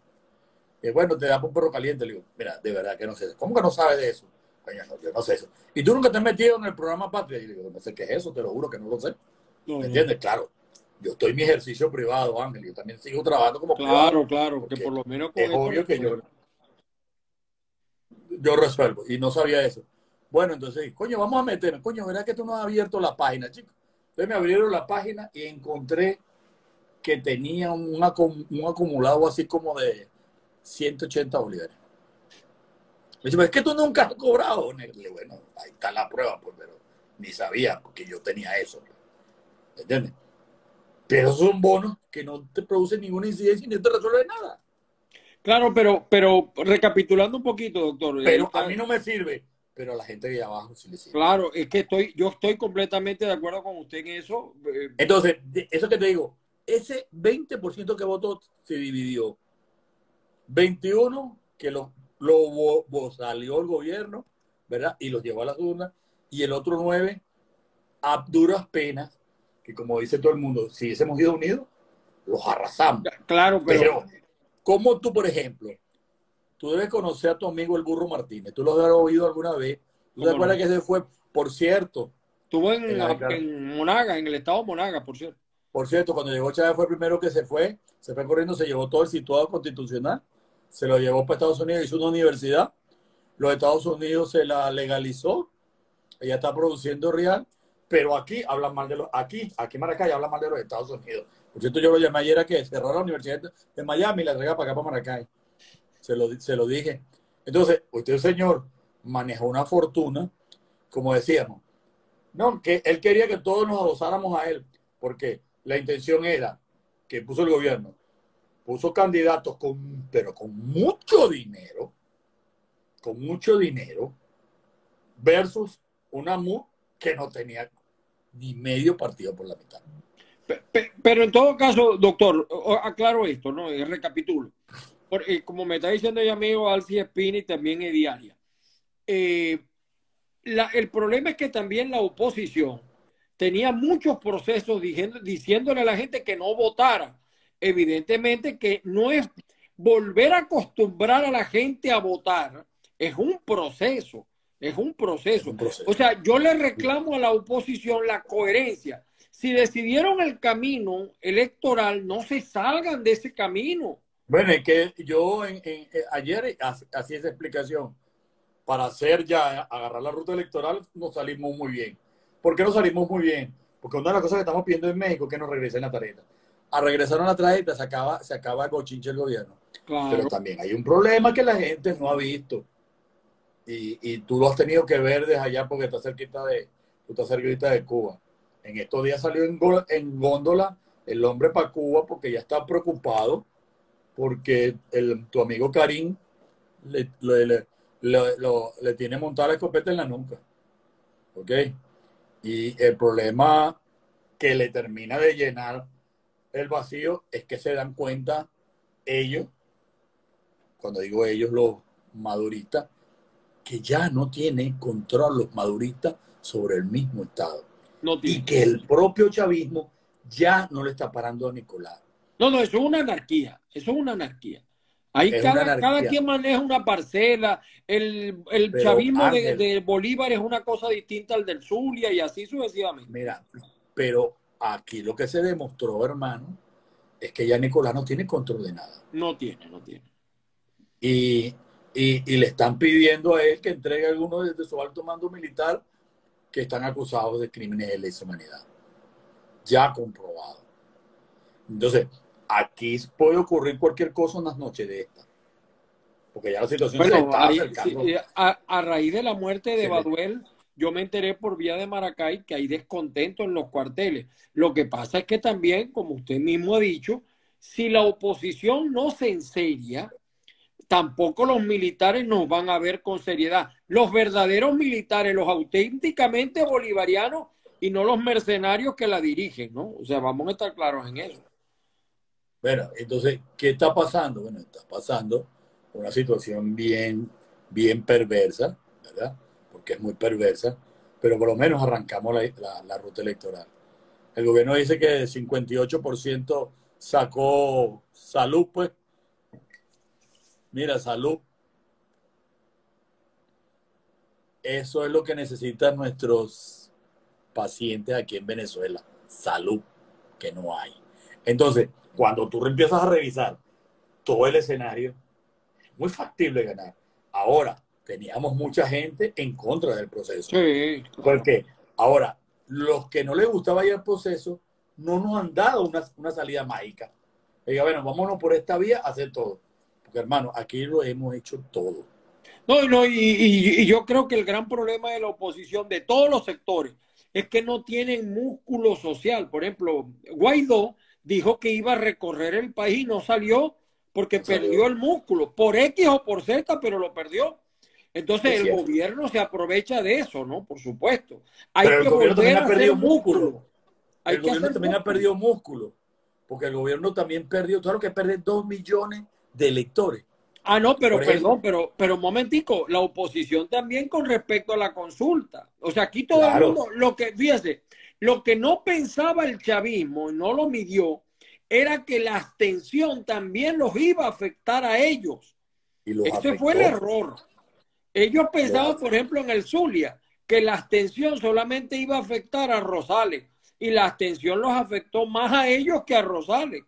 que, bueno, te da un perro caliente. Le digo, mira, de verdad que no sé. ¿Cómo que no sabes de eso? Coño, no, yo no sé eso. ¿Y tú nunca te has metido en el programa Patria? Y le digo, no sé qué es eso, te lo juro que no lo sé. ¿Me entiendes? Claro. Yo estoy en mi ejercicio privado, Ángel. Yo también sigo trabajando como privado. Claro, claro, que por lo menos con Es obvio que yo, yo resuelvo. Y no sabía eso. Bueno, entonces, coño, vamos a meternos. Coño, ¿verdad que tú no has abierto la página, chicos? Entonces me abrieron la página y encontré que tenía un, acum- un acumulado así como de 180 bolívares. Me dice, "Pero es que tú nunca has cobrado. Le digo, bueno, ahí está la prueba, pues, pero ni sabía porque yo tenía eso. pues. ¿Entiendes? Pero son bonos que no te producen ninguna incidencia y no te resuelven nada. Claro, pero, pero recapitulando un poquito, doctor. Pero ahorita- a mí no me sirve. Pero la gente de abajo sí le sirve. Claro, es que estoy, yo estoy completamente de acuerdo con usted en eso. eh, Entonces, eso que te digo, ese 20% que votó se dividió. 21 que lo, lo salió el gobierno, ¿verdad? Y los llevó a las urnas. Y el otro 9 a duras penas, que como dice todo el mundo, si hubiésemos ido unidos, los arrasamos. Claro, pero, Pero, como tú, por ejemplo, tú debes conocer a tu amigo el burro Martínez, tú lo has oído alguna vez. ¿Tú te ¿Cómo acuerdas que ese fue, por cierto, estuvo en, en la en Monaga, en el estado de Monaga, por cierto. Por cierto, cuando llegó Chávez fue el primero que se fue, se fue corriendo, se llevó todo el situado constitucional, se lo llevó para Estados Unidos, hizo una universidad, los Estados Unidos se la legalizó, ella está produciendo real, pero aquí hablan mal de los, aquí, aquí en Maracay hablan mal de los Estados Unidos. Por cierto, yo lo llamé ayer a que cerró la Universidad de Miami y la traiga para acá, para Maracay. Se lo, se lo dije. Entonces, usted, señor, manejó una fortuna, como decíamos. No, que él quería que todos nos adosáramos a él, porque la intención era que puso el gobierno, puso candidatos con, pero con mucho dinero, con mucho dinero, versus una MU que no tenía ni medio partido por la mitad. Pe- pe- Pero en todo caso, doctor, aclaro esto, ¿no? Recapitulo. Porque, como me está diciendo mi amigo Alci Espina y también Ediaria, eh, la- el problema es que también la oposición tenía muchos procesos diciendo- diciéndole a la gente que no votara. Evidentemente que no es volver a acostumbrar a la gente a votar, es un proceso, es un proceso. un proceso. O sea, yo le reclamo a la oposición la coherencia. Si decidieron el camino electoral, no se salgan de ese camino. Bueno, es que yo en- en- eh, ayer ha- hacía esa explicación. Para hacer ya, agarrar la ruta electoral, nos salimos muy bien. ¿Por qué nos salimos muy bien? Porque una de las cosas que estamos pidiendo en México es que nos regresen la tarjeta. A regresar a la tarjeta se acaba, se acaba el bochinche del gobierno. Pero Claro. también hay un problema que la gente no ha visto. Y, y tú lo has tenido que ver desde allá porque estás cerquita de, tú estás cerquita de Cuba. En estos días salió en, en góndola el hombre para Cuba porque ya está preocupado porque el, tu amigo Karim le, le, le- le- lo- le tiene montada la escopeta en la nuca. ¿Ok? Y el problema que le termina de llenar el vacío es que se dan cuenta ellos, cuando digo ellos, los maduristas, que ya no tienen control los maduristas sobre el mismo Estado. No, Y que el propio chavismo ya no le está parando a Nicolás. No, no, eso es una anarquía. Eso es una anarquía. Ahí cada, quien maneja una parcela. El, el Pero, chavismo de, Ángel. de Bolívar es una cosa distinta al del Zulia y así sucesivamente. Mira, pero aquí lo que se demostró, hermano, es que ya Nicolás no tiene control de nada. No tiene, no tiene. Y, y, y le están pidiendo a él que entregue a algunos de su alto mando militar que están acusados de crímenes de lesa humanidad. Ya comprobado. Entonces, aquí puede ocurrir cualquier cosa en las noches de esta. Porque ya la situación se está ahí- acercando. sí, a, a raíz de la muerte de Sí, Baduel, yo me enteré por vía de Maracay que hay descontento en los cuarteles. Lo que pasa es que también, como usted mismo ha dicho, si la oposición no se enseria, tampoco los militares nos van a ver con seriedad. Los verdaderos militares, los auténticamente bolivarianos y no los mercenarios que la dirigen, ¿no? O sea, vamos a estar claros en eso. Bueno, entonces, ¿qué está pasando? Bueno, está pasando una situación bien, bien perversa, ¿verdad? Porque es muy perversa, pero por lo menos arrancamos la, la- ruta electoral. El gobierno dice que el 58% sacó salud, pues. Mira, salud. Eso es lo que necesitan nuestros pacientes aquí en Venezuela. Salud, que no hay. Entonces, cuando tú empiezas a revisar todo el escenario, es muy factible ganar. Ahora, teníamos mucha gente en contra del proceso. Sí, Porque ahora, los que no les gustaba ir al proceso, no nos han dado una, una salida mágica. Diga, bueno, vámonos por esta vía a hacer todo. Porque hermano, aquí lo hemos hecho todo. No, no, y, y- y yo creo que el gran problema de la oposición de todos los sectores es que no tienen músculo social. Por ejemplo, Guaidó dijo que iba a recorrer el país y no salió porque No salió. perdió el músculo, por X o por Z, pero lo perdió. Entonces Es el gobierno se aprovecha de eso, ¿no? Por supuesto. Hay Pero el que gobierno volver también a ha perdido músculo. músculo. Hay el que gobierno también ha perdido músculo. Porque el gobierno también perdió, claro que pierde dos millones de electores. Ah, no, pero perdón, pero, pero un momentico, la oposición también con respecto a la consulta. O sea, aquí todo Claro. el mundo, lo que, fíjese, lo que no pensaba el chavismo y no lo midió, era que la abstención también los iba a afectar a ellos. Y Ese afectó. fue el error. Ellos pensaban, por ejemplo, en el Zulia, que la abstención solamente iba a afectar a Rosales y la abstención los afectó más a ellos que a Rosales.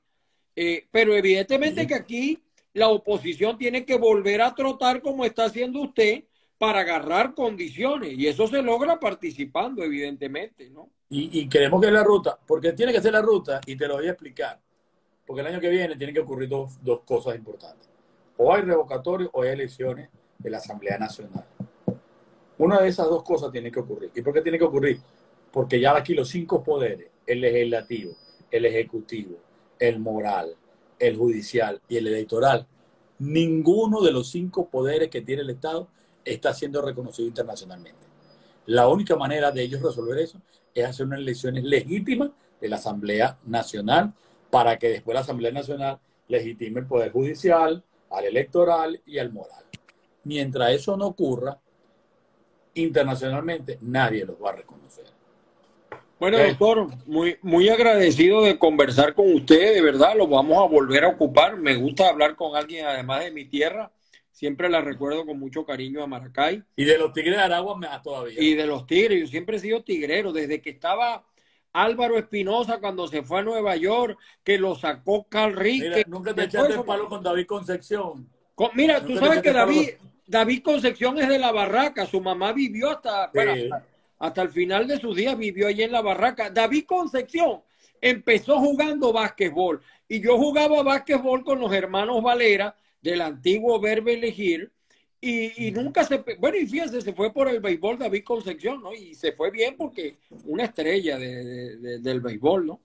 Eh, pero evidentemente Sí. que aquí la oposición tiene que volver a trotar como está haciendo usted para agarrar condiciones y eso se logra participando, evidentemente, ¿no? Y, queremos que la ruta, porque tiene que ser la ruta, y te lo voy a explicar. Porque el año que viene tienen que ocurrir dos, dos cosas importantes. O hay revocatorio o hay elecciones de la Asamblea Nacional. Una de esas dos cosas tiene que ocurrir. ¿Y por qué tiene que ocurrir? Porque ya aquí los cinco poderes, el legislativo, el ejecutivo, el moral, el judicial y el electoral, ninguno de los cinco poderes que tiene el Estado está siendo reconocido internacionalmente. La única manera de ellos resolver eso es hacer unas elecciones legítimas de la Asamblea Nacional para que después la Asamblea Nacional legitime el Poder Judicial, al electoral y al moral. Mientras eso no ocurra, internacionalmente nadie los va a reconocer. Bueno, Ok. doctor, muy, muy agradecido de conversar con usted, de verdad, lo vamos a volver a ocupar. Me gusta hablar con alguien además de mi tierra. Siempre la recuerdo con mucho cariño a Maracay. Y de los Tigres de Aragua más todavía. Y de los Tigres, yo siempre he sido tigrero, desde que estaba Álvaro Espinosa cuando se fue a Nueva York, que lo sacó Carl Rick. Mira, que- nunca te echaste el palo con David Concepción. Con- mira, tú sabes que David, palo David Concepción es de la barraca, su mamá vivió hasta, bueno, hasta, hasta el final de sus días, vivió allí en la barraca. David Concepción empezó jugando básquetbol y yo jugaba básquetbol con los hermanos Valera del antiguo Verbe Elegir y, y nunca se, bueno, y fíjense, se fue por el béisbol David Concepción, ¿no? Y se fue bien porque una estrella de- de- de- del béisbol, ¿no?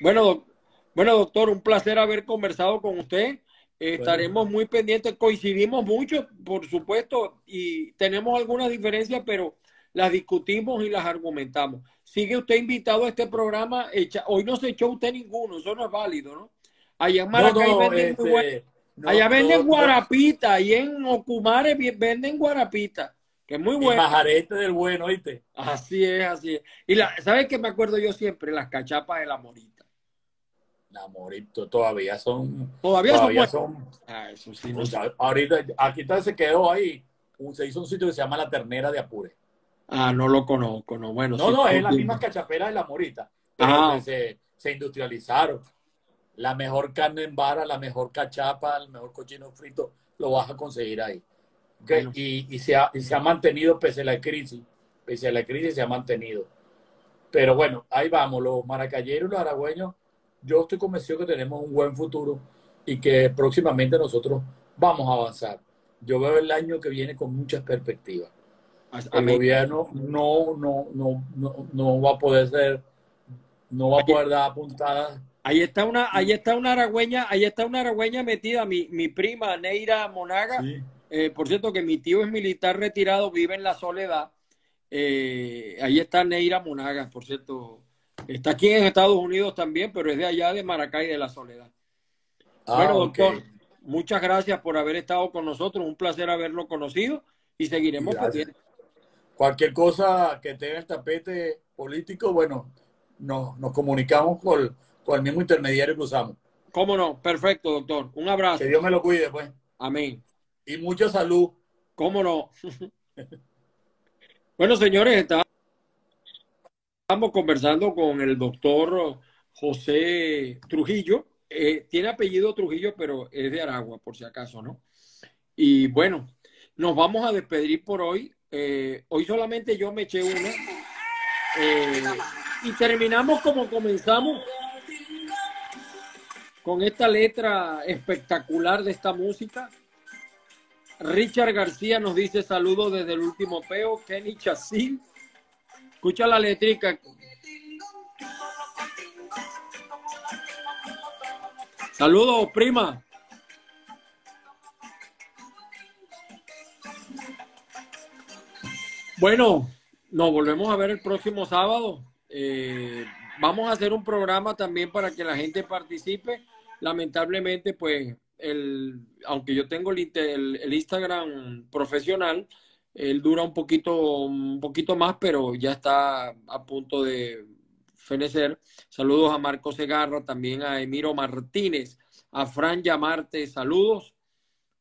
Bueno, bueno, doctor, un placer haber conversado con usted. Eh, estaremos muy pendientes, coincidimos mucho, por supuesto, y tenemos algunas diferencias, pero las discutimos y las argumentamos. Sigue usted invitado a este programa. Echa- hoy no se echó usted ninguno, eso no es válido, ¿no? Allá en Maracay No, no, venden este, muy buen- no, Allá venden guarapita, y en Ocumare venden guarapita, que es muy bueno. majarete del bueno, ¿oíste? Así es, así es. Y la, ¿sabes qué me acuerdo yo siempre? Las cachapas de la morita. Namorito, todavía son. Todavía, Todavía son. Ah, eso sí, no. Ahorita, aquí está, se quedó ahí. Se hizo un sitio que se llama La Ternera de Apure. Ah, no lo conozco, no. Bueno, No, sí, no, es la misma cachapera de la morita. Pero Ah. se, se industrializaron. La mejor carne en vara, la mejor cachapa, el mejor cochino frito, lo vas a conseguir ahí. Y, y se ha, y se ha mantenido pese a la crisis. Pese a la crisis se ha mantenido. Pero bueno, ahí vamos, los maracayeros y los aragüeños, yo estoy convencido que tenemos un buen futuro y que próximamente nosotros vamos a avanzar. Yo veo el año que viene con muchas perspectivas el gobierno no, no, no, no, no va a poder ser, no va a poder dar puntadas Ahí está una, ahí está una aragüeña, ahí está una aragüeña metida, mi, mi prima Neira Monaga. Sí. Eh, por cierto, que mi tío es militar retirado, vive en la soledad. Eh, ahí está Neira Monaga, por cierto. Está aquí en Estados Unidos también, pero es de allá de Maracay de la Soledad. Ah, bueno, doctor, muchas gracias por haber estado con nosotros. Un placer haberlo conocido y seguiremos pendientes. Cualquier cosa que tenga el tapete político, bueno, nos, nos comunicamos con, con el mismo intermediario que usamos. ¿Cómo no? Perfecto, doctor. Un abrazo. Que Dios me lo cuide, pues. Amén. Y mucha salud. ¿Cómo no? bueno, señores, estamos conversando con el doctor José Trujillo. Eh, tiene apellido Trujillo, pero es de Aragua, por si acaso, ¿no? Y bueno, nos vamos a despedir por hoy. Eh, hoy solamente yo me eché una. Eh, y terminamos como comenzamos con esta letra espectacular de esta música. Richard García nos dice saludos desde el último peo. Kenny Chacín. Escucha la letrica. Saludos, prima. Bueno, nos volvemos a ver el próximo sábado. Eh, vamos a hacer un programa también para que la gente participe. Lamentablemente, pues, el, aunque yo tengo el, Instagram profesional, él dura un poquito, un poquito más, pero ya está a punto de fenecer. Saludos a Marco Segarra, también a Emiro Martínez, a Fran Llamarte, saludos.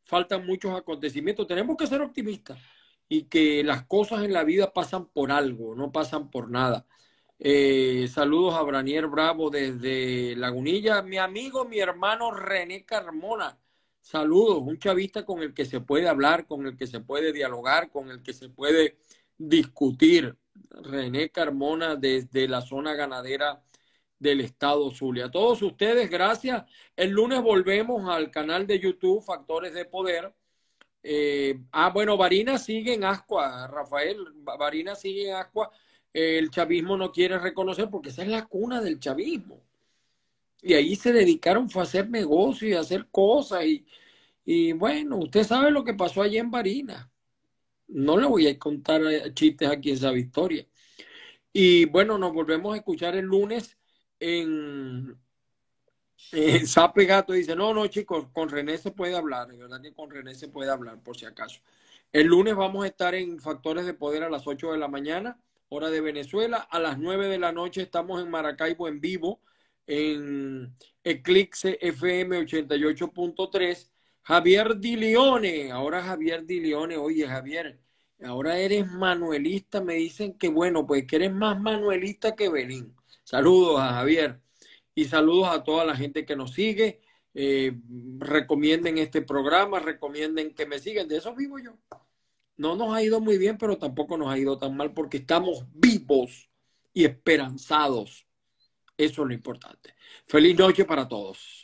Faltan muchos acontecimientos. Tenemos que ser optimistas y que las cosas en la vida pasan por algo, no pasan por nada. Eh, saludos a Branier Bravo desde Lagunilla, mi amigo, mi hermano René Carmona. Saludos, un chavista con el que se puede hablar, con el que se puede dialogar, con el que se puede discutir. René Carmona desde la zona ganadera del estado Zulia. A todos ustedes, gracias. El lunes volvemos al canal de YouTube Factores de Poder. Eh, ah, bueno, Varina sigue en Ascua, Rafael. Varina sigue en Ascua. El chavismo no quiere reconocer porque esa es la cuna del chavismo. Y ahí se dedicaron fue a hacer negocios y a hacer cosas. Y, y bueno, usted sabe lo que pasó allí en Varina. No le voy a contar eh, chistes aquí esa victoria. Y bueno, nos volvemos a escuchar el lunes en, en Sape Gato. Dice, no, no, chicos, con René se puede hablar. De verdad que con René se puede hablar, por si acaso. El lunes vamos a estar en Factores de Poder a las 8 de la mañana, hora de Venezuela. A las 9 de la noche estamos en Maracaibo en vivo, en Eclipse FM 88.3. Javier Di Leone, ahora Javier Di Leone, oye Javier, ahora eres manuelista, me dicen que bueno, pues que eres más manuelista que Belín. Saludos a Javier y saludos a toda la gente que nos sigue. Eh, recomienden este programa, recomienden que me sigan, de eso vivo yo. No nos ha ido muy bien, pero tampoco nos ha ido tan mal porque estamos vivos y esperanzados. Eso es lo importante. Feliz noche para todos.